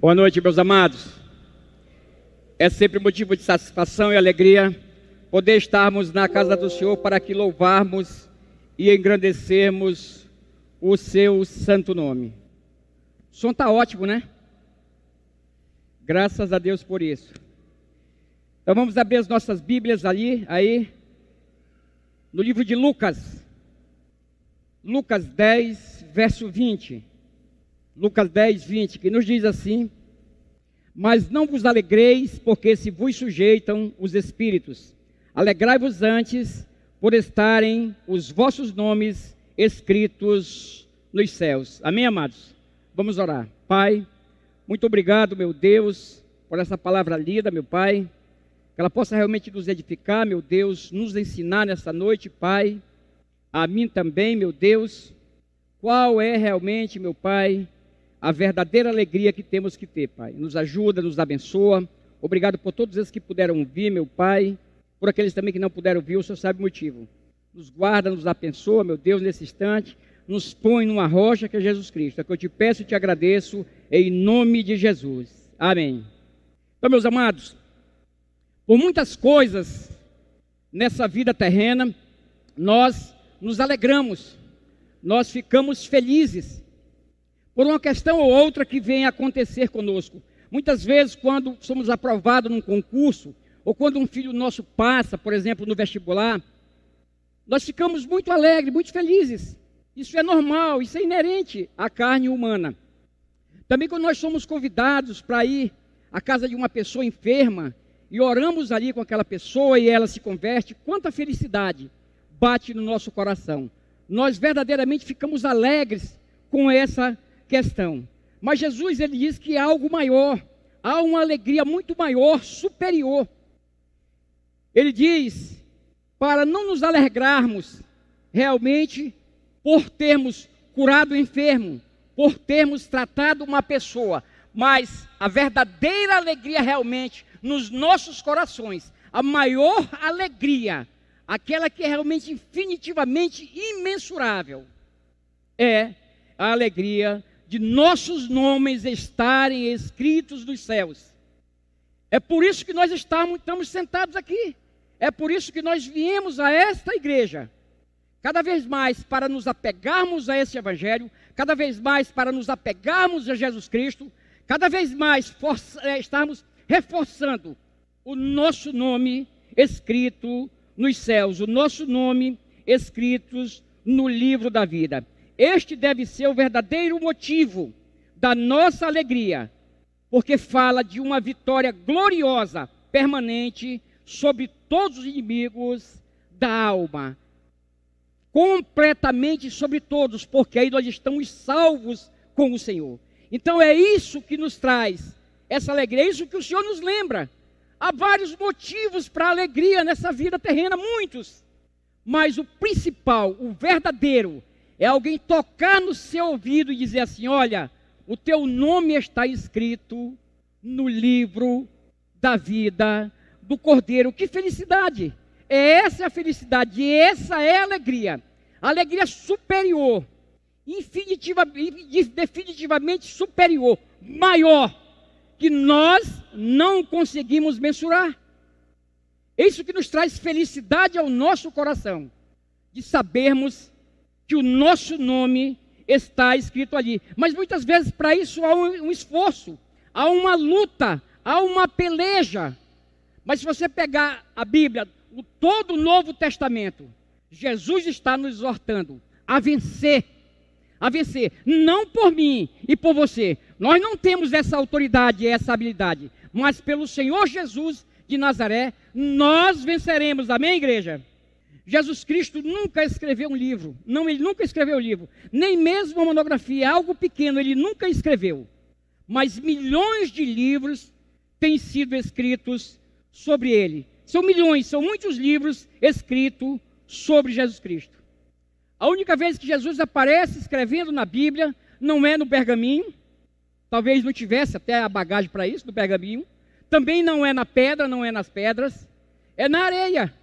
Boa noite, meus amados. É sempre motivo de satisfação e alegria poder estarmos na casa do Senhor para que louvarmos e engrandecermos o seu santo nome. O som está ótimo, né? Graças a Deus por isso. Então vamos abrir as nossas Bíblias ali, aí, no livro de Lucas. Lucas 10, verso 20. Lucas 10, 20, que nos diz assim: Mas não vos alegreis, porque se vos sujeitam os espíritos. Alegrai-vos antes por estarem os vossos nomes escritos nos céus. Amém, amados? Vamos orar. Pai, muito obrigado, meu Deus, por essa palavra lida, meu Pai. Que ela possa realmente nos edificar, meu Deus, nos ensinar nessa noite, Pai. A mim também, meu Deus. Qual é realmente, meu Pai, a verdadeira alegria que temos que ter, Pai. Nos ajuda, nos abençoa. Obrigado por todos esses que puderam vir, meu Pai. Por aqueles também que não puderam vir, o Senhor sabe o motivo. Nos guarda, nos abençoa, meu Deus, nesse instante. Nos põe numa rocha que é Jesus Cristo. É que eu te peço e te agradeço em nome de Jesus. Amém. Então, meus amados, por muitas coisas nessa vida terrena, nós nos alegramos, nós ficamos felizes por uma questão ou outra que vem acontecer conosco. Muitas vezes, quando somos aprovados num concurso, ou quando um filho nosso passa, por exemplo, no vestibular, nós ficamos muito alegres, muito felizes. Isso é normal, isso é inerente à carne humana. Também quando nós somos convidados para ir à casa de uma pessoa enferma e oramos ali com aquela pessoa e ela se converte, quanta felicidade bate no nosso coração. Nós verdadeiramente ficamos alegres com essa questão. Mas Jesus ele diz que há algo maior, há uma alegria muito maior, superior. Ele diz para não nos alegrarmos realmente por termos curado o enfermo, por termos tratado uma pessoa, mas a verdadeira alegria realmente nos nossos corações, a maior alegria, aquela que é realmente infinitivamente imensurável, é a alegria de nossos nomes estarem escritos nos céus. É por isso que nós estamos, estamos sentados aqui. É por isso que nós viemos a esta igreja. Cada vez mais para nos apegarmos a esse evangelho, cada vez mais para nos apegarmos a Jesus Cristo, cada vez mais é, estarmos reforçando o nosso nome escrito nos céus, o nosso nome escritos no livro da vida. Este deve ser o verdadeiro motivo da nossa alegria, porque fala de uma vitória gloriosa, permanente, sobre todos os inimigos da alma. Completamente sobre todos, porque aí nós estamos salvos com o Senhor. Então é isso que nos traz essa alegria, é isso que o Senhor nos lembra. Há vários motivos para alegria nessa vida terrena, muitos. Mas o principal, o verdadeiro, é alguém tocar no seu ouvido e dizer assim: Olha, o teu nome está escrito no livro da vida do Cordeiro. Que felicidade! É essa a felicidade, essa é a alegria. Alegria superior, definitivamente superior, maior, que nós não conseguimos mensurar. É isso que nos traz felicidade ao nosso coração, de sabermos que o nosso nome está escrito ali. Mas muitas vezes para isso há um, esforço, há uma luta, há uma peleja. Mas se você pegar a Bíblia, o, todo o Novo Testamento, Jesus está nos exortando a vencer. A vencer, não por mim e por você. Nós não temos essa autoridade e essa habilidade, mas pelo Senhor Jesus de Nazaré, nós venceremos. Amém, igreja? Jesus Cristo nunca escreveu um livro. Não, ele nunca escreveu um livro. Nem mesmo uma monografia, algo pequeno, ele nunca escreveu. Mas milhões de livros têm sido escritos sobre ele. São milhões, são muitos livros escritos sobre Jesus Cristo. A única vez que Jesus aparece escrevendo na Bíblia não é no pergaminho. Talvez não tivesse até a bagagem para isso, no pergaminho. Também não é na pedra, não é nas pedras. É na areia.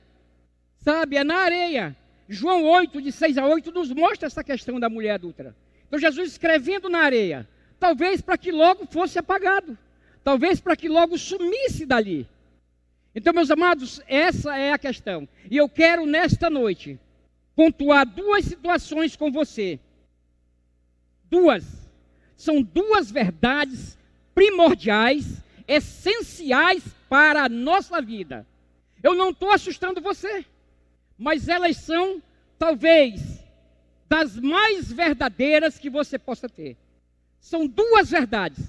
Sabe, é na areia. João 8, de 6 a 8, nos mostra essa questão da mulher adulta. Então, Jesus escrevendo na areia, talvez para que logo fosse apagado, talvez para que logo sumisse dali. Então, meus amados, essa é a questão. E eu quero nesta noite pontuar duas situações com você. Duas. São duas verdades primordiais, essenciais para a nossa vida. Eu não estou assustando você, mas elas são, talvez, das mais verdadeiras que você possa ter. São duas verdades.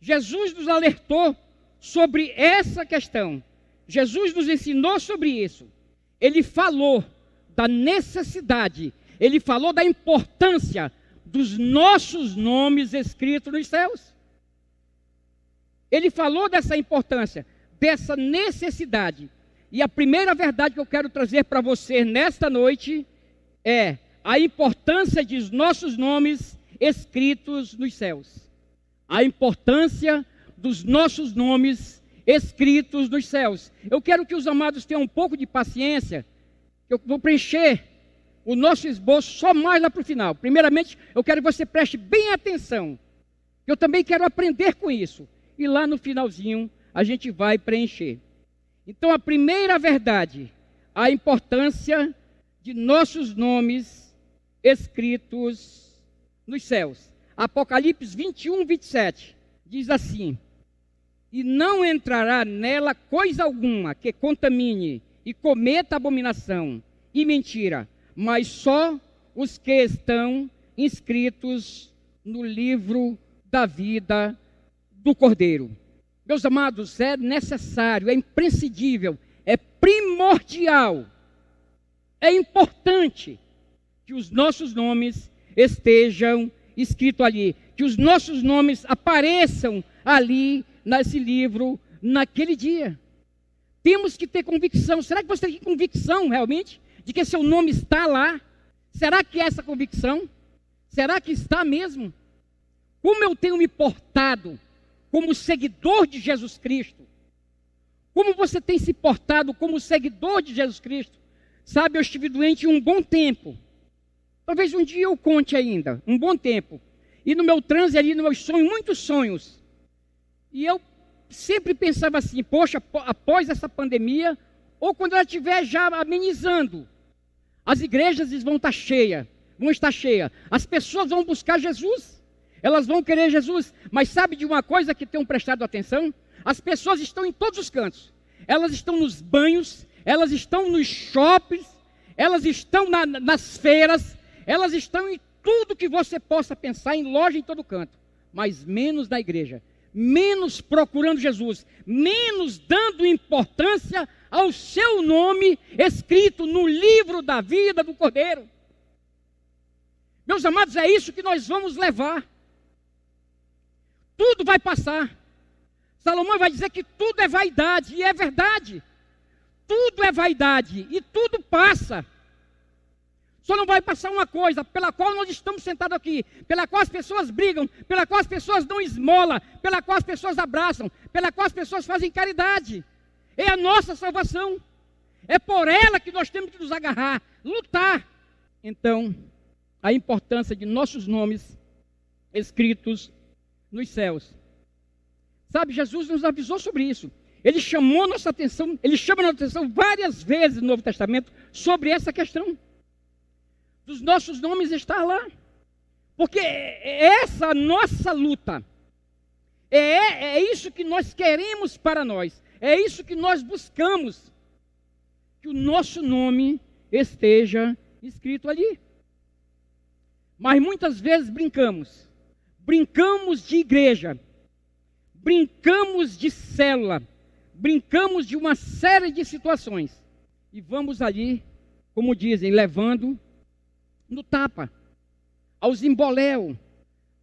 Jesus nos alertou sobre essa questão. Jesus nos ensinou sobre isso. Ele falou da necessidade, ele falou da importância dos nossos nomes escritos nos céus. Ele falou dessa importância, dessa necessidade. E a primeira verdade que eu quero trazer para você nesta noite é a importância de nossos nomes escritos nos céus. A importância dos nossos nomes escritos nos céus. Eu quero que os amados tenham um pouco de paciência eu vou preencher o nosso esboço só mais lá para o final. Primeiramente, eu quero que você preste bem atenção. Eu também quero aprender com isso. E lá no finalzinho, a gente vai preencher. Então, a primeira verdade, a importância de nossos nomes escritos nos céus. Apocalipse 21, 27 diz assim: E não entrará nela coisa alguma que contamine e cometa abominação e mentira, mas só os que estão inscritos no livro da vida do Cordeiro. Meus amados, é necessário, é imprescindível, é primordial, é importante que os nossos nomes estejam escritos ali, que os nossos nomes apareçam ali nesse livro naquele dia. Temos que ter convicção. Será que você tem convicção realmente de que seu nome está lá? Será que é essa convicção? Será que está mesmo? Como eu tenho me portado como seguidor de Jesus Cristo? Como você tem se portado como seguidor de Jesus Cristo? Sabe, eu estive doente um bom tempo. Talvez um dia eu conte ainda, um bom tempo. E no meu transe ali, no meu sonho, muitos sonhos. E eu sempre pensava assim: poxa, após essa pandemia, ou quando ela estiver já amenizando, as igrejas vão estar cheias, vão estar cheias, as pessoas vão buscar Jesus, elas vão querer Jesus, mas sabe de uma coisa que tenham prestado atenção? As pessoas estão em todos os cantos, elas estão nos banhos, elas estão nos shoppings, elas estão na, nas feiras, elas estão em tudo que você possa pensar, em loja em todo canto, mas menos na igreja menos procurando Jesus, menos dando importância ao seu nome escrito no livro da vida do Cordeiro. Meus amados, é isso que nós vamos levar. Tudo vai passar. Salomão vai dizer que tudo é vaidade, e é verdade. Tudo é vaidade e tudo passa. Só não vai passar uma coisa pela qual nós estamos sentados aqui, pela qual as pessoas brigam, pela qual as pessoas dão esmola, pela qual as pessoas abraçam, pela qual as pessoas fazem caridade. É a nossa salvação. É por ela que nós temos que nos agarrar, lutar. Então, a importância de nossos nomes escritos nos céus. Sabe, Jesus nos avisou sobre isso. Ele chamou nossa atenção, ele chama nossa atenção várias vezes no Novo Testamento sobre essa questão dos nossos nomes estar lá. Porque é essa nossa luta, é, é isso que nós queremos para nós, é isso que nós buscamos, que o nosso nome esteja escrito ali. Mas muitas vezes brincamos, brincamos de igreja, brincamos de célula, brincamos de uma série de situações. E vamos ali, como dizem, levando no tapa, aos emboléu,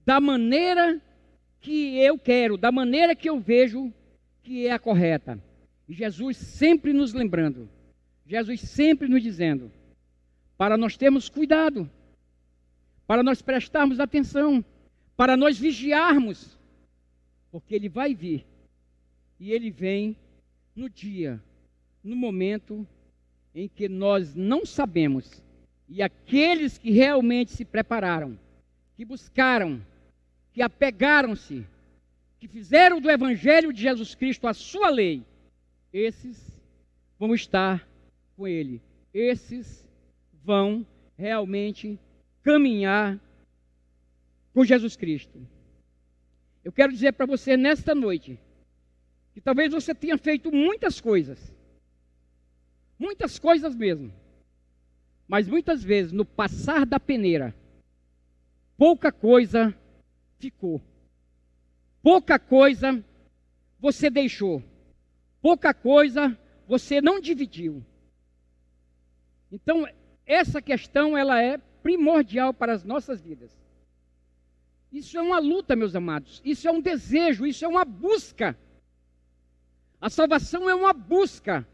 da maneira que eu quero, da maneira que eu vejo que é a correta. E Jesus sempre nos lembrando, Jesus sempre nos dizendo, para nós termos cuidado, para nós prestarmos atenção, para nós vigiarmos, porque Ele vai vir, e Ele vem no dia, no momento em que nós não sabemos e aqueles que realmente se prepararam, que buscaram, que apegaram-se, que fizeram do Evangelho de Jesus Cristo a sua lei, esses vão estar com Ele. Esses vão realmente caminhar com Jesus Cristo. Eu quero dizer para você nesta noite que talvez você tenha feito muitas coisas, muitas coisas mesmo, mas muitas vezes no passar da peneira, pouca coisa ficou, pouca coisa você deixou, pouca coisa você não dividiu. Então, essa questão ela é primordial para as nossas vidas. Isso é uma luta, meus amados. Isso é um desejo, isso é uma busca. A salvação é uma busca.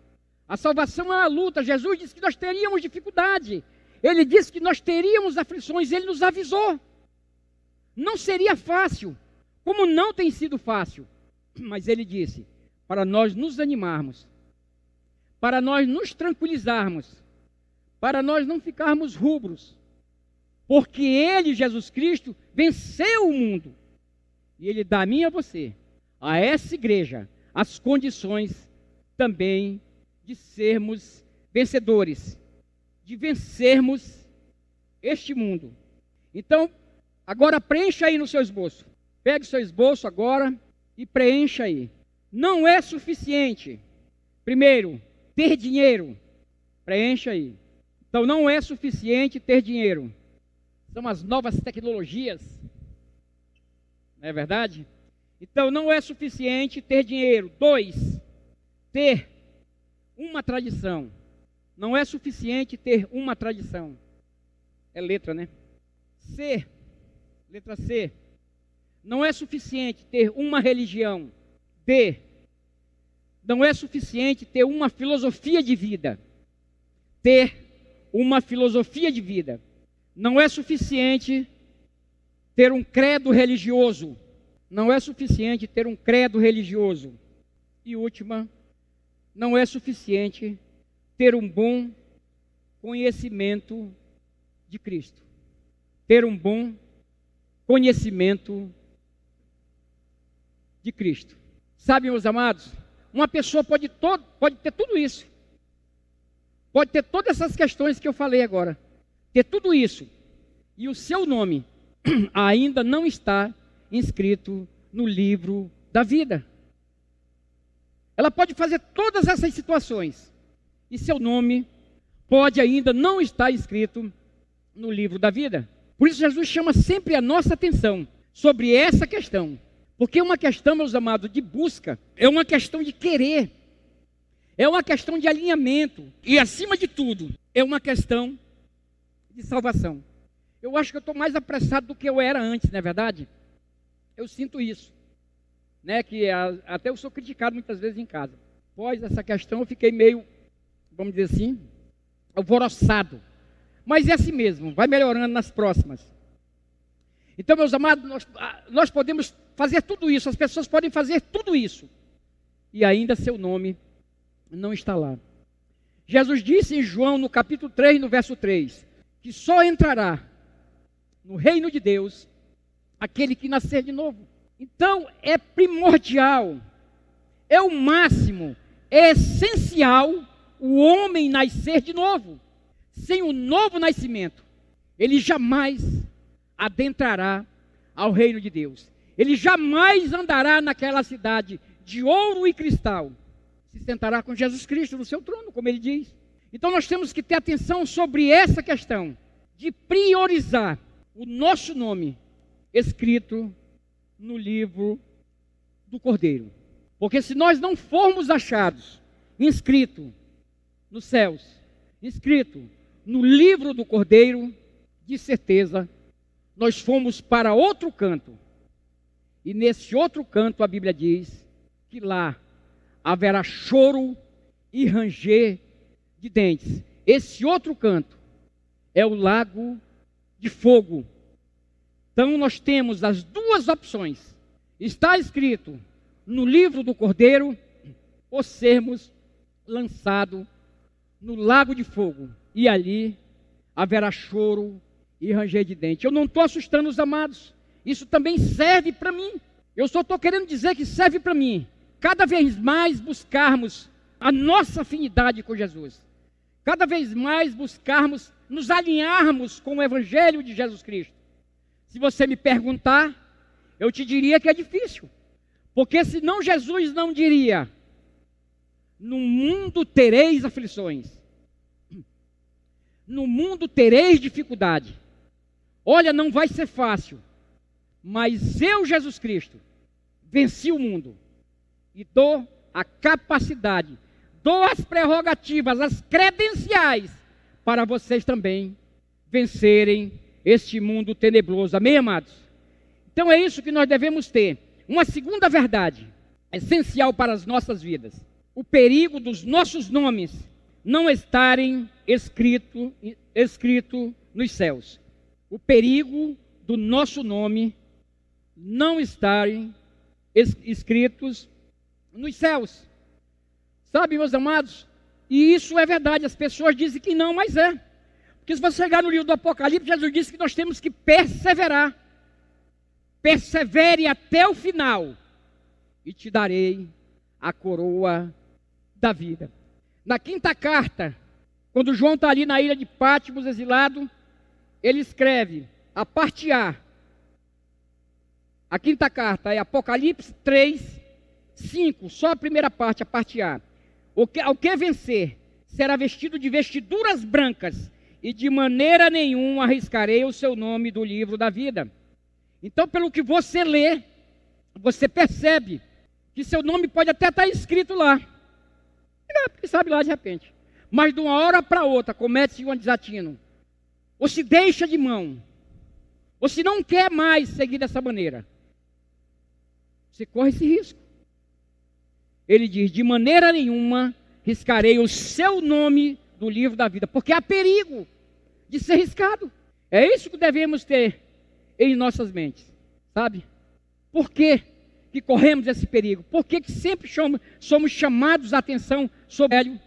A salvação é uma luta. Jesus disse que nós teríamos dificuldade. Ele disse que nós teríamos aflições. Ele nos avisou. Não seria fácil, como não tem sido fácil. Mas ele disse: para nós nos animarmos, para nós nos tranquilizarmos, para nós não ficarmos rubros, porque Ele, Jesus Cristo, venceu o mundo. E Ele dá a mim e a você, a essa igreja, as condições também de sermos vencedores, de vencermos este mundo. Então, agora preencha aí no seu esboço. Pegue o seu esboço agora e preencha aí. Não é suficiente, primeiro, ter dinheiro. Preencha aí. Então, não é suficiente ter dinheiro são as novas tecnologias. Não é verdade? Então não é suficiente ter dinheiro. Dois, ter uma tradição. Não é suficiente ter uma tradição. É letra, né? C, letra C. Não é suficiente ter uma religião. D, não é suficiente ter uma filosofia de vida. Ter uma filosofia de vida. Não é suficiente ter um credo religioso. Não é suficiente ter um credo religioso. E última, não é suficiente ter um bom conhecimento de Cristo. Ter um bom conhecimento de Cristo. Sabe, meus amados, uma pessoa pode, todo, pode ter tudo isso. Pode ter todas essas questões que eu falei agora ter tudo isso e o seu nome ainda não está inscrito no livro da vida. Ela pode fazer todas essas situações e seu nome pode ainda não estar escrito no livro da vida. Por isso, Jesus chama sempre a nossa atenção sobre essa questão. Porque é uma questão, meus amados, de busca, é uma questão de querer, é uma questão de alinhamento e, acima de tudo, é uma questão de salvação. Eu acho que eu estou mais apressado do que eu era antes, não é verdade? Eu sinto isso. Né, que até eu sou criticado muitas vezes em casa. Após essa questão eu fiquei meio, vamos dizer assim, alvoroçado. Mas é assim mesmo, vai melhorando nas próximas. Então, meus amados, nós, nós podemos fazer tudo isso, as pessoas podem fazer tudo isso, e ainda seu nome não está lá. Jesus disse em João, no capítulo 3, no verso 3: que só entrará no reino de Deus aquele que nascer de novo. Então é primordial, é o máximo, é essencial o homem nascer de novo. Sem o novo nascimento, ele jamais adentrará ao reino de Deus. Ele jamais andará naquela cidade de ouro e cristal. Se sentará com Jesus Cristo no seu trono, como ele diz. Então nós temos que ter atenção sobre essa questão de priorizar o nosso nome escrito no livro do Cordeiro. Porque se nós não formos achados inscrito nos céus, inscrito no livro do Cordeiro, de certeza nós fomos para outro canto. E nesse outro canto a Bíblia diz que lá haverá choro e ranger de dentes. Esse outro canto é o lago de fogo. Então nós temos as duas opções. Está escrito no livro do Cordeiro ou sermos lançados no lago de fogo. E ali haverá choro e ranger de dente. Eu não estou assustando os amados. isso também serve para mim. Eu só estou querendo dizer que serve para mim. Cada vez mais buscarmos a nossa afinidade com Jesus. Cada vez mais buscarmos nos alinharmos com o Evangelho de Jesus Cristo. Se você me perguntar, eu te diria que é difícil. Porque senão Jesus não diria: No mundo tereis aflições, no mundo tereis dificuldade. Olha, não vai ser fácil, mas eu, Jesus Cristo, venci o mundo e dou a capacidade, dou as prerrogativas, as credenciais para vocês também vencerem este mundo tenebroso. Amém, amados? Então é isso que nós devemos ter. Uma segunda verdade, essencial para as nossas vidas: o perigo dos nossos nomes não estarem escrito, escrito nos céus. O perigo do nosso nome não estarem escritos nos céus. Sabe, meus amados? E isso é verdade. As pessoas dizem que não, mas é. Porque se você chegar no livro do Apocalipse, Jesus disse que nós temos que perseverar. Persevere até o final, e te darei a coroa da vida. Na quinta carta, quando João está ali na ilha de Pátimos, exilado, ele escreve, a parte A. A quinta carta é Apocalipse 3, 5, só a primeira parte, a parte A. Ao que vencer será vestido de vestiduras brancas, e de maneira nenhuma arriscarei o seu nome do livro da vida. Então, pelo que você lê, você percebe que seu nome pode até estar escrito lá. Porque sabe lá de repente. Mas de uma hora para outra comete um desatino. Ou se deixa de mão. Ou se não quer mais seguir dessa maneira. Você corre esse risco. Ele diz: de maneira nenhuma riscarei o seu nome do livro da vida, porque há perigo de ser riscado. É isso que devemos ter em nossas mentes, sabe? Por que, que corremos esse perigo? Por que, que sempre somos, chamados a atenção sobre ele?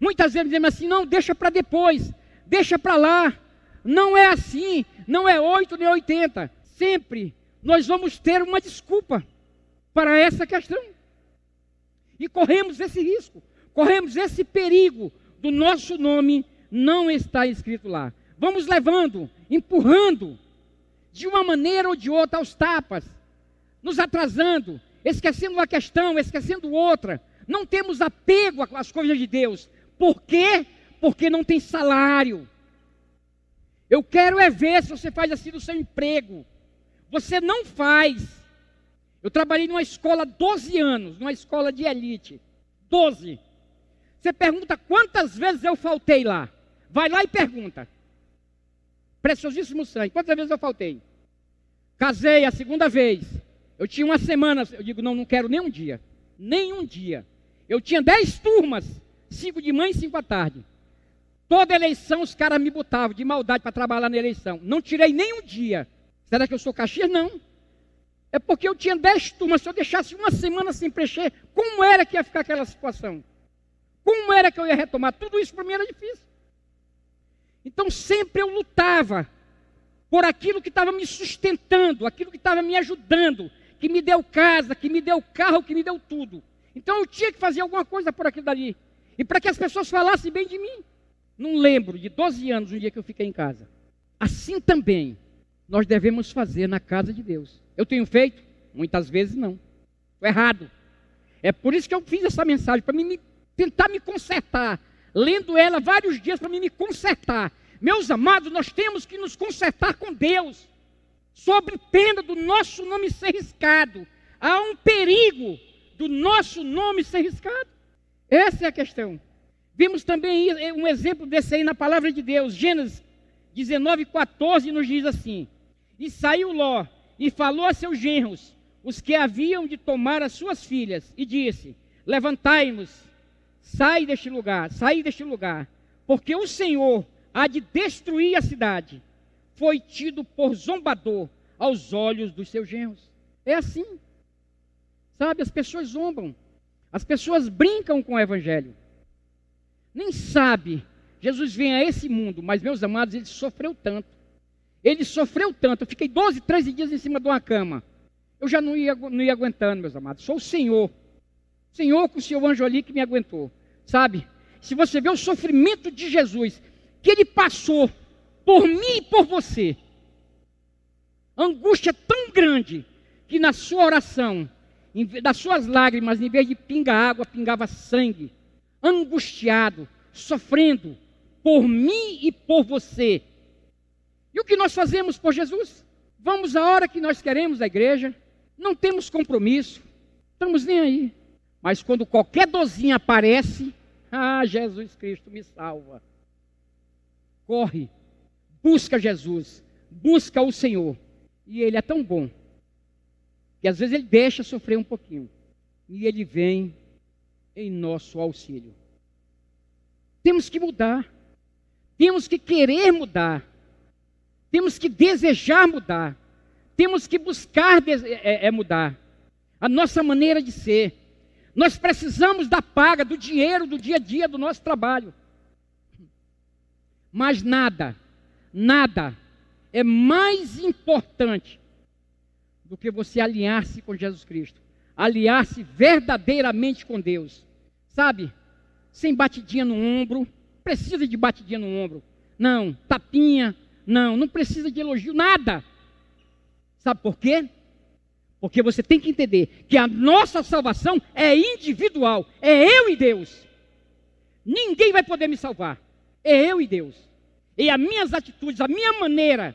Muitas vezes dizemos assim: não, deixa para depois, deixa para lá. Não é assim, não é oito nem oitenta. Sempre nós vamos ter uma desculpa para essa questão. E corremos esse risco, corremos esse perigo do nosso nome não estar escrito lá. Vamos levando, empurrando, de uma maneira ou de outra, aos tapas, nos atrasando, esquecendo uma questão, esquecendo outra. Não temos apego às coisas de Deus. Por quê? Porque não tem salário. Eu quero é ver se você faz assim no seu emprego. Você não faz. Eu trabalhei numa escola 12 anos, numa escola de elite. 12. Você pergunta quantas vezes eu faltei lá. Vai lá e pergunta. Preciosíssimo sangue. Quantas vezes eu faltei? Casei a segunda vez. Eu tinha uma semana. Eu digo, não, não quero nem um dia. Nem um dia. Eu tinha dez turmas. Cinco de manhã e cinco à tarde. Toda eleição os caras me botavam de maldade para trabalhar na eleição. Não tirei nem um dia. Será que eu sou Caxias? Não. É porque eu tinha dez turmas, se eu deixasse uma semana sem preencher, como era que ia ficar aquela situação? Como era que eu ia retomar? Tudo isso para mim era difícil. Então sempre eu lutava por aquilo que estava me sustentando, aquilo que estava me ajudando, que me deu casa, que me deu carro, que me deu tudo. Então eu tinha que fazer alguma coisa por aquilo dali. E para que as pessoas falassem bem de mim. Não lembro de 12 anos um dia que eu fiquei em casa. Assim também nós devemos fazer na casa de Deus. Eu tenho feito? Muitas vezes não. Estou errado. É por isso que eu fiz essa mensagem, para mim tentar me consertar. Lendo ela vários dias para me consertar. Meus amados, nós temos que nos consertar com Deus. Sobre pena do nosso nome ser riscado. Há um perigo do nosso nome ser riscado. Essa é a questão. Vimos também um exemplo desse aí na palavra de Deus. Gênesis 19, 14 nos diz assim: E saiu Ló e falou a seus genros, os que haviam de tomar as suas filhas, e disse: Levantai-nos, sai deste lugar, sai deste lugar, porque o Senhor há de destruir a cidade. Foi tido por zombador aos olhos dos seus genros. É assim. Sabe, as pessoas zombam. As pessoas brincam com o evangelho. Nem sabe. Jesus vem a esse mundo, mas meus amados, ele sofreu tanto. Ele sofreu tanto. Eu fiquei 12, 13 dias em cima de uma cama. Eu já não ia, não ia aguentando, meus amados. Sou o Senhor. Senhor com o seu anjo ali que me aguentou. Sabe? Se você vê o sofrimento de Jesus, que ele passou por mim e por você, angústia tão grande, que na sua oração, das suas lágrimas, em vez de pingar água, pingava sangue, angustiado, sofrendo por mim e por você. E o que nós fazemos por Jesus? Vamos a hora que nós queremos à igreja, não temos compromisso, estamos nem aí. Mas quando qualquer dozinha aparece, ah, Jesus Cristo me salva. Corre, busca Jesus, busca o Senhor. E Ele é tão bom, que às vezes Ele deixa sofrer um pouquinho, e Ele vem em nosso auxílio. Temos que mudar, temos que querer mudar, temos que desejar mudar, temos que buscar é, é mudar a nossa maneira de ser. Nós precisamos da paga, do dinheiro, do dia a dia, do nosso trabalho. Mas nada, nada é mais importante do que você alinhar-se com Jesus Cristo, alinhar-se verdadeiramente com Deus, sabe? Sem batidinha no ombro, precisa de batidinha no ombro, não, tapinha, não, não precisa de elogio, nada. Sabe por quê? Porque você tem que entender que a nossa salvação é individual, é eu e Deus. Ninguém vai poder me salvar, é eu e Deus. E as minhas atitudes, a minha maneira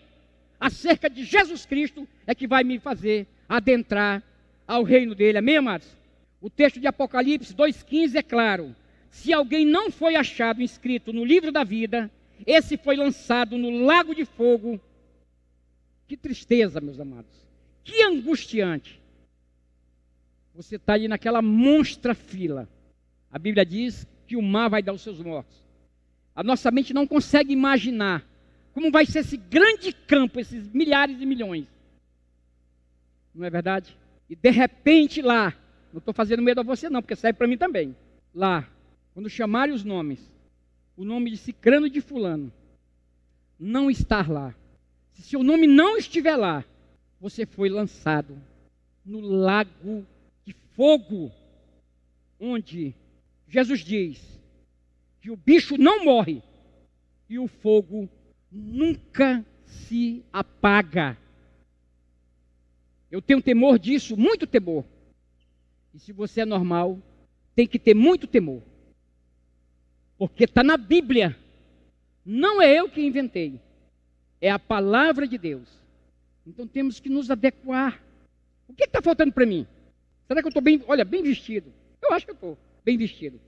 acerca de Jesus Cristo é que vai me fazer adentrar ao reino dele. Amém, amados? O texto de Apocalipse 2,15 é claro. Se alguém não foi achado inscrito no livro da vida, esse foi lançado no lago de fogo. Que tristeza, meus amados. Que angustiante. Você está ali naquela monstra fila. A Bíblia diz que o mar vai dar os seus mortos. A nossa mente não consegue imaginar como vai ser esse grande campo, esses milhares de milhões. Não é verdade? E de repente lá, não estou fazendo medo a você não, porque serve para mim também. Lá, quando chamarem os nomes, o nome de Cicrano de Fulano, não estar lá. Se seu nome não estiver lá, você foi lançado no lago de fogo, onde Jesus diz que o bicho não morre e o fogo nunca se apaga. Eu tenho temor disso, muito temor. E se você é normal, tem que ter muito temor. Porque está na Bíblia. Não é eu que inventei. É a palavra de Deus. Então temos que nos adequar. O que está faltando para mim? Será que eu estou bem, olha, bem vestido? Eu acho que eu estou bem vestido.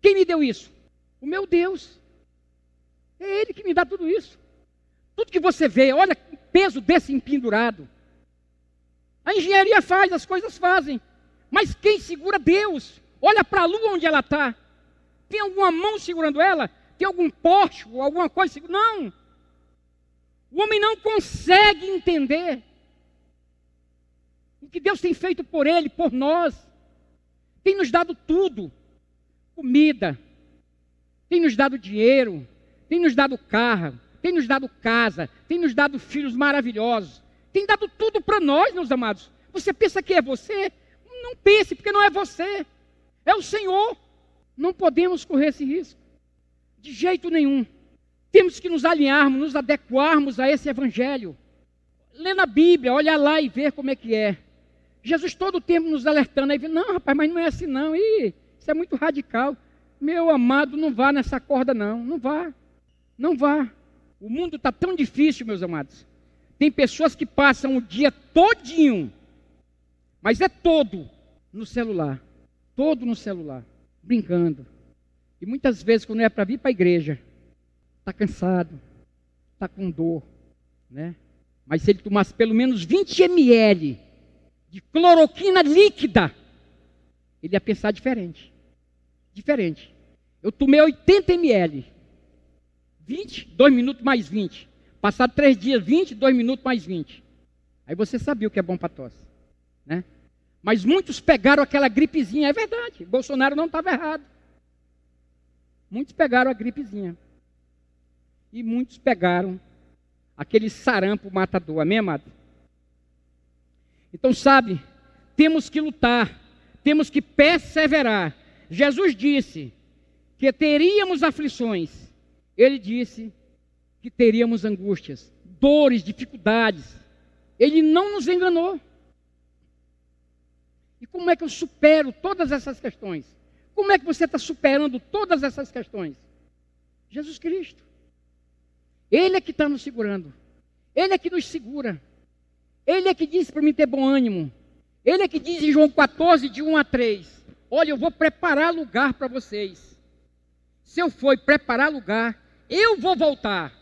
Quem me deu isso? O meu Deus. É Ele que me dá tudo isso. Tudo que você vê, olha o peso desse empendurado. A engenharia faz, as coisas fazem. Mas quem segura Deus? Olha para a lua onde ela está. Tem alguma mão segurando ela? Tem algum poste, alguma coisa? Não. O homem não consegue entender o que Deus tem feito por ele, por nós. Tem nos dado tudo: comida, tem nos dado dinheiro, tem nos dado carro, tem nos dado casa, tem nos dado filhos maravilhosos, tem dado tudo para nós, meus amados. Você pensa que é você? Não pense, porque não é você, é o Senhor. Não podemos correr esse risco, de jeito nenhum. Temos que nos alinharmos, nos adequarmos a esse evangelho. Lê na Bíblia, olha lá e ver como é que é. Jesus todo o tempo nos alertando, aí não, rapaz, mas não é assim não. Ih, isso é muito radical. Meu amado, não vá nessa corda não, não vá. Não vá. O mundo está tão difícil, meus amados. Tem pessoas que passam o dia todinho, mas é todo no celular, todo no celular, brincando. E muitas vezes quando é para vir para a igreja, está cansado, está com dor, né? Mas se ele tomasse pelo menos 20 ml de cloroquina líquida, ele ia pensar diferente. Diferente. Eu tomei 80 ml. 20, 2 minutos mais 20. Passado 3 dias, 20, 2 minutos mais 20. Aí você sabia o que é bom para tosse. Né? Mas muitos pegaram aquela gripezinha. É verdade. Bolsonaro não estava errado. Muitos pegaram a gripezinha e muitos pegaram aquele sarampo matador, amém, amado? Então, sabe, temos que lutar, temos que perseverar. Jesus disse que teríamos aflições, ele disse que teríamos angústias, dores, dificuldades. Ele não nos enganou. E como é que eu supero todas essas questões? Como é que você está superando todas essas questões? Jesus Cristo. Ele é que está nos segurando. Ele é que nos segura. Ele é que disse para mim ter bom ânimo. Ele é que diz em João 14, de 1 a 3: Olha, eu vou preparar lugar para vocês. Se eu for preparar lugar, eu vou voltar.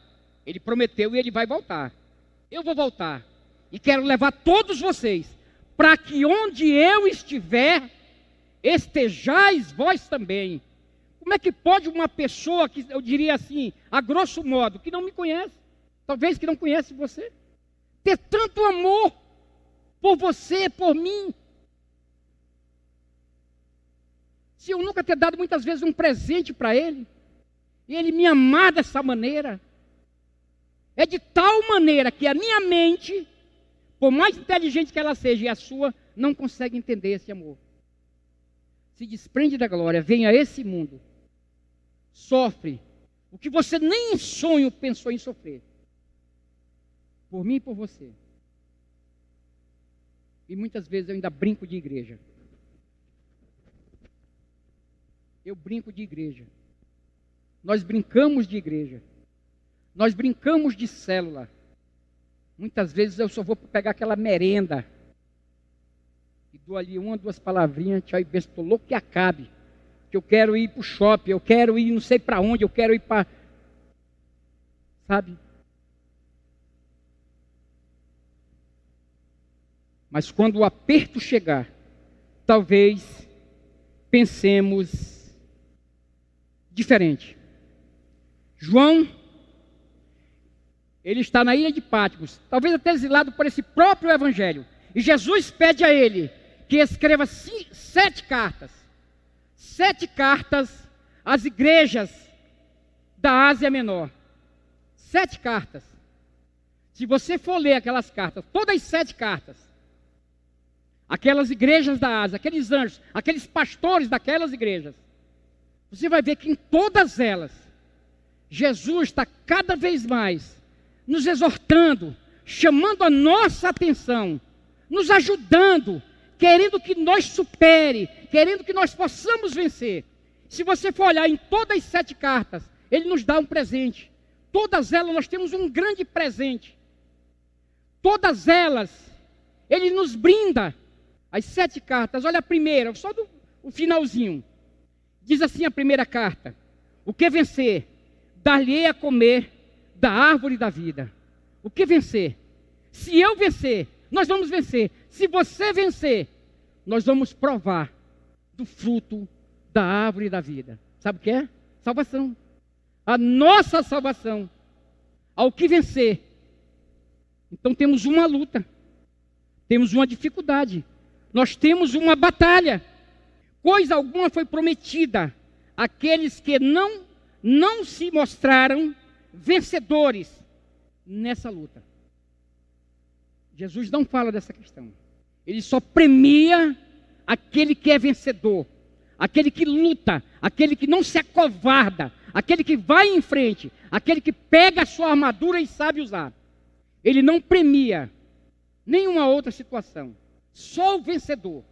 Ele prometeu e ele vai voltar. Eu vou voltar. E quero levar todos vocês para que onde eu estiver, estejais vós também. Como é que pode uma pessoa que eu diria assim, a grosso modo, que não me conhece, talvez que não conhece você, ter tanto amor por você, por mim? Se eu nunca ter dado muitas vezes um presente para ele, e ele me amar dessa maneira, é de tal maneira que a minha mente, por mais inteligente que ela seja e a sua, não consegue entender esse amor. Se desprende da glória, vem a esse mundo, sofre o que você nem em sonho pensou em sofrer. Por mim e por você. E muitas vezes eu ainda brinco de igreja. Eu brinco de igreja. Nós brincamos de igreja. Nós brincamos de célula. Muitas vezes eu só vou pegar aquela merenda e dou ali uma, duas palavrinhas, tchau e beijo, estou louco que acabe. Que eu quero ir para o shopping, eu quero ir não sei para onde, eu quero ir para. Sabe? Mas quando o aperto chegar, talvez pensemos diferente. João ele está na ilha de Páticos, talvez até exilado por esse próprio evangelho. E Jesus pede a ele que escreva sete cartas. Sete cartas às igrejas da Ásia Menor. Sete cartas. Se você for ler aquelas cartas, todas as sete cartas, aquelas igrejas da Ásia, aqueles anjos, aqueles pastores daquelas igrejas, você vai ver que em todas elas, Jesus está cada vez mais nos exortando, chamando a nossa atenção, nos ajudando, querendo que nós supere, querendo que nós possamos vencer. Se você for olhar em todas as sete cartas, ele nos dá um presente. Todas elas nós temos um grande presente. Todas elas, ele nos brinda. As sete cartas, olha a primeira, só do o finalzinho. Diz assim a primeira carta: O que vencer, dar-lhe a comer da árvore da vida. O que vencer? Se eu vencer, nós vamos vencer. Se você vencer, nós vamos provar do fruto da árvore da vida. Sabe o que é? Salvação. A nossa salvação. Ao que vencer. Então temos uma luta. Temos uma dificuldade. Nós temos uma batalha. Coisa alguma foi prometida àqueles que não não se mostraram vencedores nessa luta. Jesus não fala dessa questão. Ele só premia aquele que é vencedor, aquele que luta, aquele que não se acovarda, aquele que vai em frente, aquele que pega a sua armadura e sabe usar. Ele não premia nenhuma outra situação. Só o vencedor.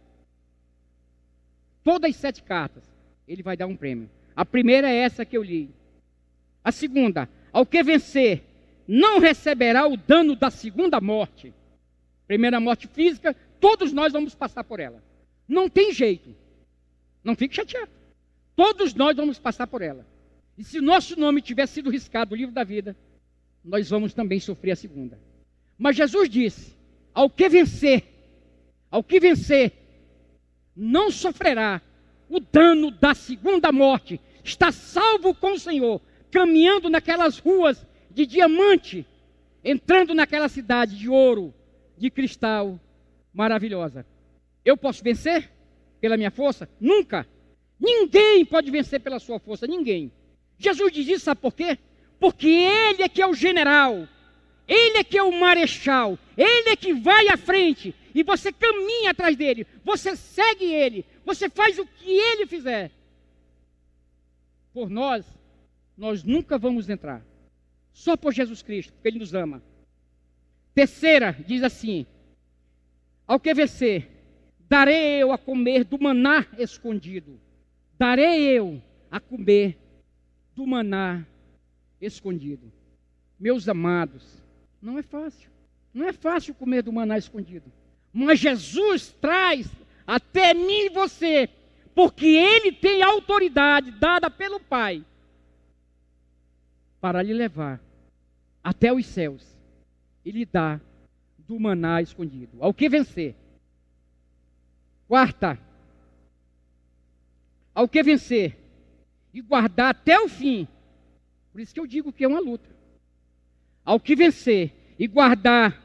Todas as sete cartas, ele vai dar um prêmio. A primeira é essa que eu li. A segunda, ao que vencer, não receberá o dano da segunda morte. Primeira morte física, todos nós vamos passar por ela. Não tem jeito. Não fique chateado. Todos nós vamos passar por ela. E se nosso nome tiver sido riscado do livro da vida, nós vamos também sofrer a segunda. Mas Jesus disse: ao que vencer, ao que vencer, não sofrerá o dano da segunda morte. Está salvo com o Senhor caminhando naquelas ruas de diamante, entrando naquela cidade de ouro, de cristal maravilhosa. Eu posso vencer pela minha força? Nunca. Ninguém pode vencer pela sua força, ninguém. Jesus diz isso, sabe por quê? Porque Ele é que é o general. Ele é que é o marechal, ele é que vai à frente e você caminha atrás dele, você segue ele, você faz o que ele fizer. Por nós, nós nunca vamos entrar. Só por Jesus Cristo, porque ele nos ama. Terceira, diz assim: Ao que vencer, darei eu a comer do maná escondido. Darei eu a comer do maná escondido. Meus amados, não é fácil. Não é fácil comer do maná escondido. Mas Jesus traz até mim e você, porque Ele tem autoridade dada pelo Pai para lhe levar até os céus e lhe dar do maná escondido. Ao que vencer. Quarta, ao que vencer e guardar até o fim. Por isso que eu digo que é uma luta. Ao que vencer e guardar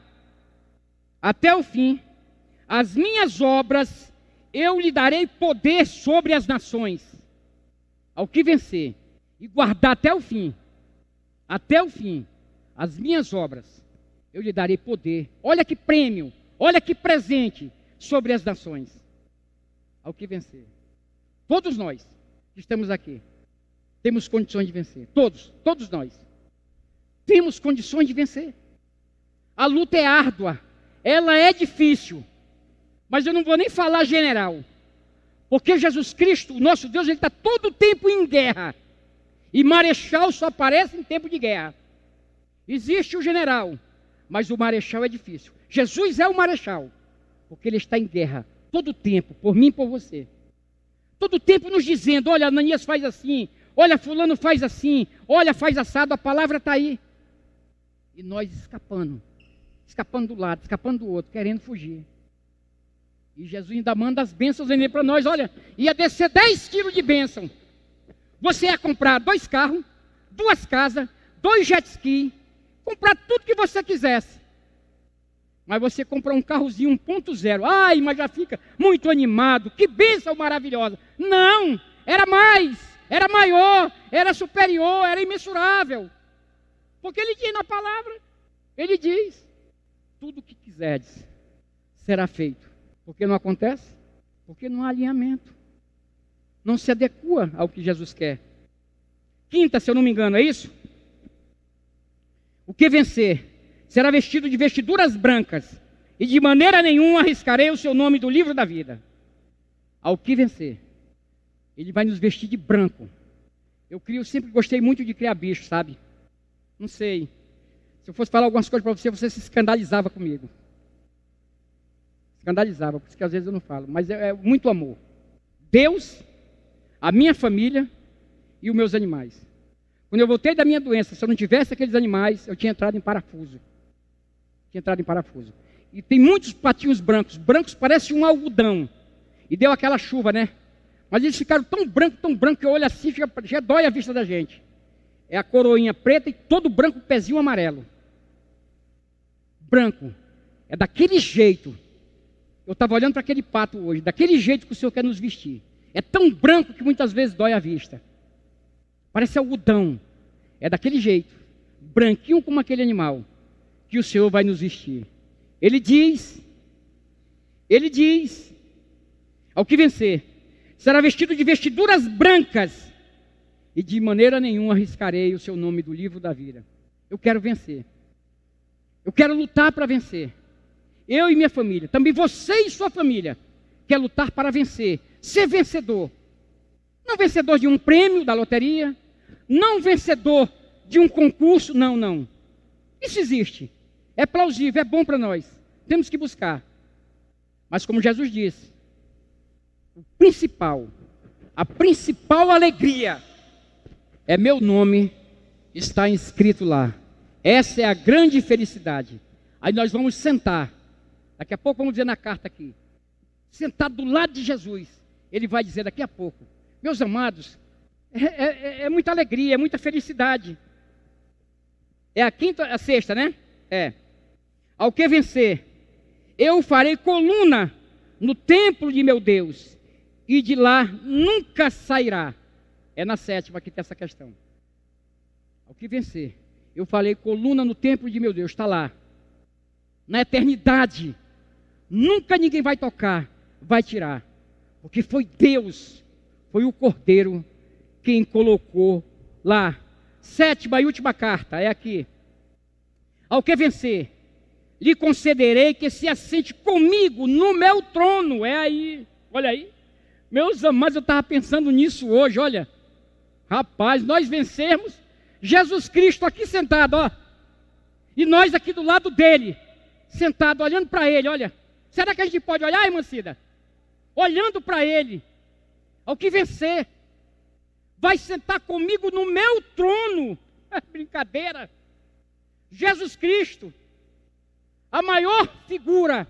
até o fim, as minhas obras eu lhe darei poder sobre as nações. Ao que vencer e guardar até o fim, até o fim, as minhas obras, eu lhe darei poder. Olha que prêmio, olha que presente sobre as nações. Ao que vencer. Todos nós que estamos aqui temos condições de vencer. Todos, todos nós. Temos condições de vencer. A luta é árdua, ela é difícil, mas eu não vou nem falar general, porque Jesus Cristo, o nosso Deus, ele está todo o tempo em guerra, e marechal só aparece em tempo de guerra. Existe o general, mas o marechal é difícil. Jesus é o marechal, porque ele está em guerra todo o tempo, por mim e por você. Todo o tempo nos dizendo: olha, Ananias faz assim, olha, Fulano faz assim, olha, faz assado, a palavra está aí. E nós escapando, escapando do lado, escapando do outro, querendo fugir. E Jesus ainda manda as bênçãos para nós: olha, ia descer 10 quilos de bênção. Você ia comprar dois carros, duas casas, dois jet ski, comprar tudo que você quisesse. Mas você comprar um carrozinho 1.0, ai, mas já fica muito animado, que bênção maravilhosa. Não, era mais, era maior, era superior, era imensurável. Porque ele diz na palavra, ele diz: tudo o que quiserdes será feito. Porque não acontece? Porque não há alinhamento. Não se adequa ao que Jesus quer. Quinta, se eu não me engano, é isso? O que vencer será vestido de vestiduras brancas, e de maneira nenhuma arriscarei o seu nome do livro da vida. Ao que vencer, ele vai nos vestir de branco. Eu crio, sempre gostei muito de criar bicho, sabe? Não sei. Se eu fosse falar algumas coisas para você, você se escandalizava comigo. Escandalizava, por isso que às vezes eu não falo. Mas é, é muito amor. Deus, a minha família e os meus animais. Quando eu voltei da minha doença, se eu não tivesse aqueles animais, eu tinha entrado em parafuso. Tinha entrado em parafuso. E tem muitos patinhos brancos. Brancos parece um algodão. E deu aquela chuva, né? Mas eles ficaram tão brancos, tão brancos, que eu olho assim, já, já dói a vista da gente. É a coroinha preta e todo branco, pezinho amarelo. Branco. É daquele jeito. Eu estava olhando para aquele pato hoje, daquele jeito que o Senhor quer nos vestir. É tão branco que muitas vezes dói a vista. Parece algodão. É daquele jeito, branquinho como aquele animal, que o Senhor vai nos vestir. Ele diz, ele diz, ao que vencer, será vestido de vestiduras brancas, e de maneira nenhuma arriscarei o seu nome do livro da vida. Eu quero vencer. Eu quero lutar para vencer. Eu e minha família, também você e sua família, quer lutar para vencer, ser vencedor. Não vencedor de um prêmio da loteria, não vencedor de um concurso, não, não. Isso existe. É plausível, é bom para nós. Temos que buscar. Mas como Jesus disse, o principal, a principal alegria é meu nome está inscrito lá. Essa é a grande felicidade. Aí nós vamos sentar. Daqui a pouco vamos dizer na carta aqui. Sentado do lado de Jesus. Ele vai dizer daqui a pouco: Meus amados, é, é, é, é muita alegria, é muita felicidade. É a quinta, a sexta, né? É. Ao que vencer, eu farei coluna no templo de meu Deus, e de lá nunca sairá. É na sétima que tem essa questão. Ao que vencer, Eu falei, coluna no templo de meu Deus, está lá. Na eternidade. Nunca ninguém vai tocar, vai tirar. Porque foi Deus, foi o Cordeiro quem colocou lá. Sétima e última carta, é aqui. Ao que vencer, lhe concederei que se assente comigo no meu trono. É aí, olha aí. Meus amados, eu estava pensando nisso hoje, olha. Rapaz, nós vencermos Jesus Cristo aqui sentado, ó. E nós aqui do lado dele, sentado, olhando para ele, olha. Será que a gente pode olhar, irmã Cida? Olhando para ele, ao que vencer, vai sentar comigo no meu trono. É brincadeira. Jesus Cristo, a maior figura,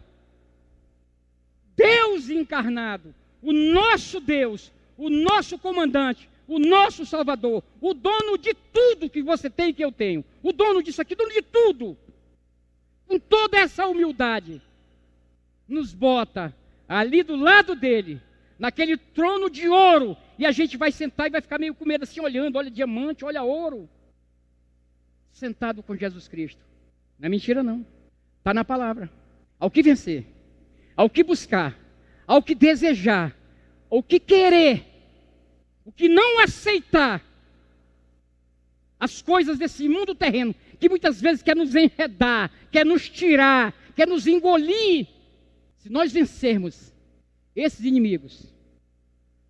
Deus encarnado, o nosso Deus, o nosso comandante, o nosso Salvador, o dono de tudo que você tem e que eu tenho, o dono disso aqui, dono de tudo, com toda essa humildade, nos bota ali do lado dele, naquele trono de ouro, e a gente vai sentar e vai ficar meio com medo assim, olhando, olha diamante, olha ouro, sentado com Jesus Cristo. Não é mentira, não. Está na palavra. Ao que vencer, ao que buscar, ao que desejar, ao que querer, o que não aceitar, as coisas desse mundo terreno, que muitas vezes quer nos enredar, quer nos tirar, quer nos engolir. Se nós vencermos esses inimigos,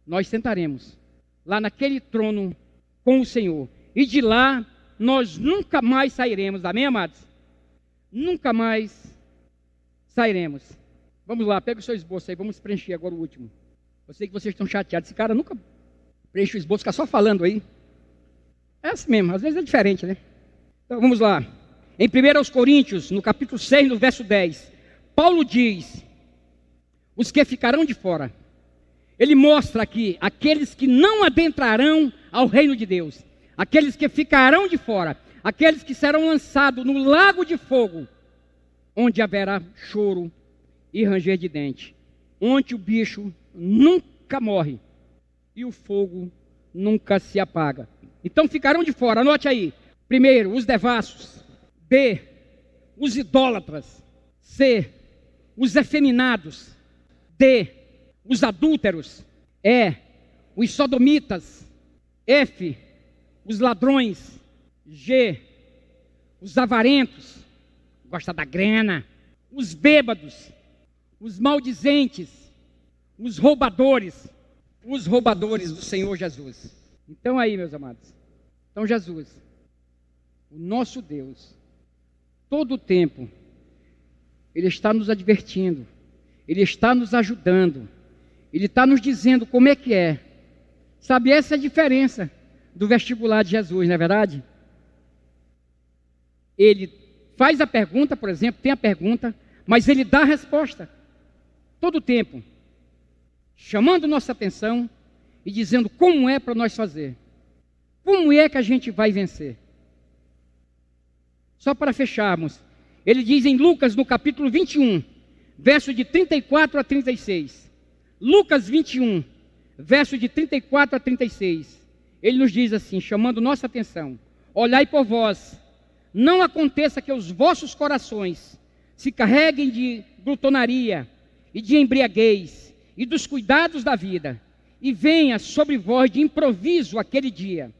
nós sentaremos lá naquele trono com o Senhor, e de lá nós nunca mais sairemos, amém, amados? nunca mais sairemos. Vamos lá, pega o seu esboço aí, vamos preencher agora o último. Eu sei que vocês estão chateados, esse cara nunca preenche o esboço, fica só falando aí. É assim mesmo, às vezes é diferente, né? Então vamos lá. Em 1 Coríntios, no capítulo 6, no verso 10, Paulo diz: os que ficarão de fora. Ele mostra aqui aqueles que não adentrarão ao reino de Deus, aqueles que ficarão de fora aqueles que serão lançados no lago de fogo, onde haverá choro e ranger de dente, onde o bicho nunca morre e o fogo nunca se apaga. Então ficarão de fora, anote aí. Primeiro, os devassos. B, os idólatras. C, os efeminados. D, os adúlteros. E, os sodomitas. F, os ladrões. G, os avarentos, gosta da grana, os bêbados, os maldizentes, os roubadores, os roubadores do Senhor Jesus. Então aí, meus amados. Então Jesus, o nosso Deus, todo o tempo, Ele está nos advertindo, Ele está nos ajudando, Ele está nos dizendo como é que é. Sabe, essa é a diferença do vestibular de Jesus, não é verdade? ele faz a pergunta, por exemplo, tem a pergunta, mas ele dá a resposta. Todo o tempo. Chamando nossa atenção e dizendo como é para nós fazer. Como é que a gente vai vencer? Só para fecharmos, ele diz em Lucas, no capítulo 21, verso de 34 a 36. Lucas 21, verso de 34 a 36. Ele nos diz assim, chamando nossa atenção: Olhai por vós não aconteça que os vossos corações se carreguem de glutonaria e de embriaguez e dos cuidados da vida, e venha sobre vós de improviso aquele dia,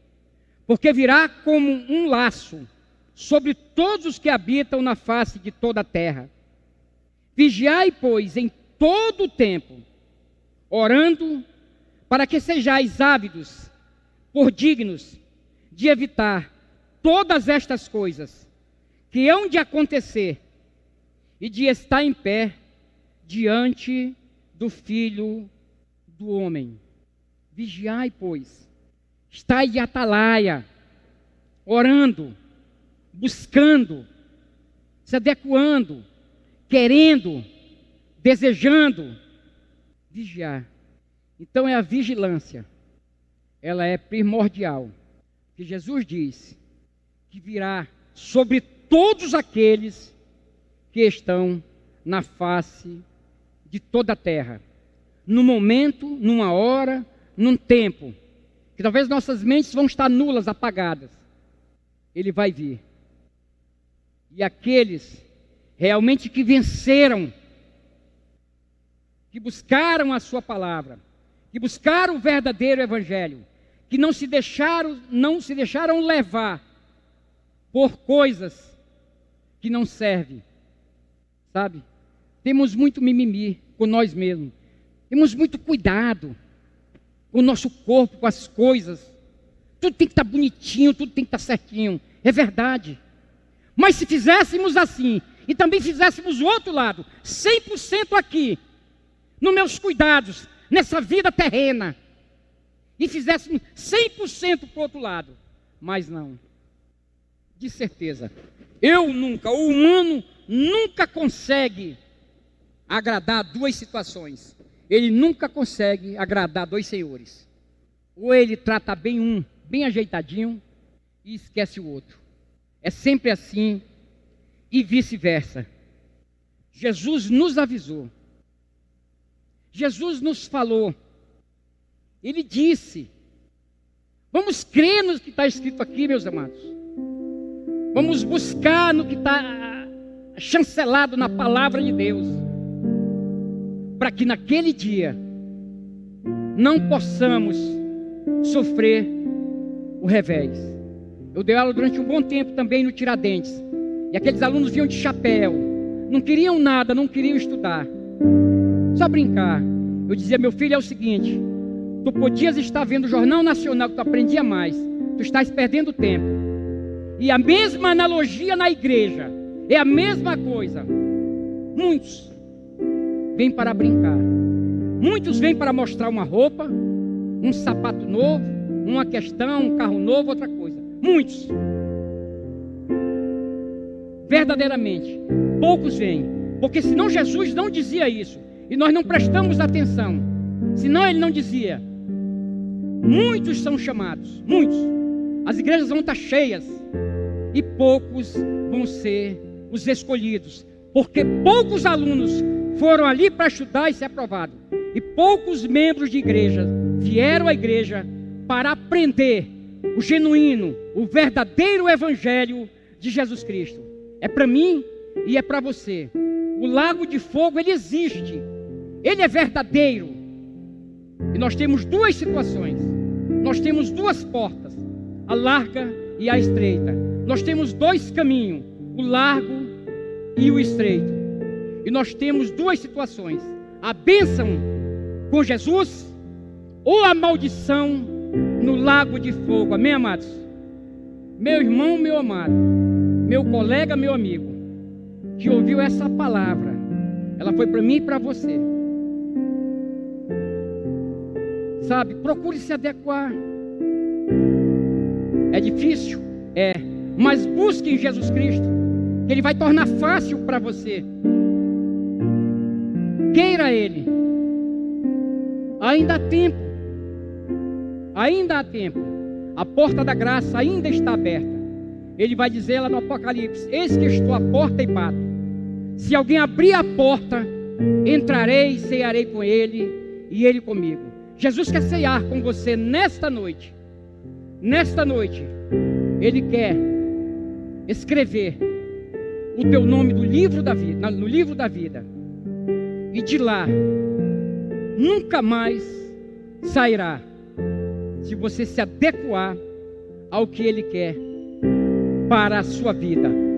porque virá como um laço sobre todos os que habitam na face de toda a terra. Vigiai, pois, em todo o tempo, orando, para que sejais ávidos, por dignos de evitar todas estas coisas que hão de acontecer e de estar em pé diante do Filho do Homem. Vigiai, pois, estai de atalaia, orando, buscando, se adequando, querendo, desejando, vigiar. Então é a vigilância, ela é primordial. Que Jesus disse: que virá sobre todos aqueles que estão na face de toda a terra. No momento, numa hora, num tempo, que talvez nossas mentes vão estar nulas, apagadas. Ele vai vir E aqueles realmente que venceram, que buscaram a sua palavra, que buscaram o verdadeiro evangelho, que não se deixaram, não se deixaram levar por coisas que não servem. Sabe? Temos muito mimimi com nós mesmos. Temos muito cuidado com o nosso corpo, com as coisas. Tudo tem que estar bonitinho, tudo tem que estar certinho. É verdade. Mas se fizéssemos assim, e também fizéssemos o outro lado, 100% aqui, nos meus cuidados, nessa vida terrena, e fizéssemos 100% para o outro lado, mas não. De certeza, eu nunca, o humano nunca consegue agradar duas situações. Ele nunca consegue agradar dois senhores. Ou ele trata bem um, bem ajeitadinho, e esquece o outro. É sempre assim e vice-versa. Jesus nos avisou. Jesus nos falou. Ele disse: Vamos crer no que está escrito aqui, meus amados. Vamos buscar no que está chancelado na palavra de Deus. Para que naquele dia não possamos sofrer o revés. Eu dei aula durante um bom tempo também no Tiradentes. E aqueles alunos vinham de chapéu. Não queriam nada, não queriam estudar. Só brincar. Eu dizia, meu filho, é o seguinte: tu podias estar vendo o Jornal Nacional que tu aprendia mais. Tu estás perdendo tempo. E a mesma analogia na igreja. É a mesma coisa. Muitos vêm para brincar. Muitos vêm para mostrar uma roupa, um sapato novo, uma questão, um carro novo, outra coisa. Muitos. Verdadeiramente. Poucos vêm. Porque senão Jesus não dizia isso. E nós não prestamos atenção. Senão ele não dizia. Muitos são chamados. Muitos. As igrejas vão estar cheias. E poucos vão ser os escolhidos. Porque poucos alunos foram ali para estudar e ser aprovados. E poucos membros de igreja vieram à igreja para aprender o genuíno, o verdadeiro evangelho de Jesus Cristo. É para mim e é para você. O lago de fogo ele existe. Ele é verdadeiro. E nós temos duas situações. Nós temos duas portas, a larga e a estreita. Nós temos dois caminhos, o largo e o estreito. E nós temos duas situações: a bênção com Jesus ou a maldição no lago de fogo. Amém, amados? Meu irmão, meu amado, meu colega, meu amigo, que ouviu essa palavra, ela foi para mim e para você. Sabe, procure se adequar. É difícil? É. Mas busque em Jesus Cristo, que Ele vai tornar fácil para você. Queira Ele. Ainda há tempo. Ainda há tempo. A porta da graça ainda está aberta. Ele vai dizer lá no Apocalipse: Eis que estou à porta e bato. Se alguém abrir a porta, entrarei e cearei com ele e ele comigo. Jesus quer cear com você nesta noite. Nesta noite, Ele quer escrever o teu nome no livro da vida, no livro da vida. E de lá nunca mais sairá se você se adequar ao que Ele quer para a sua vida.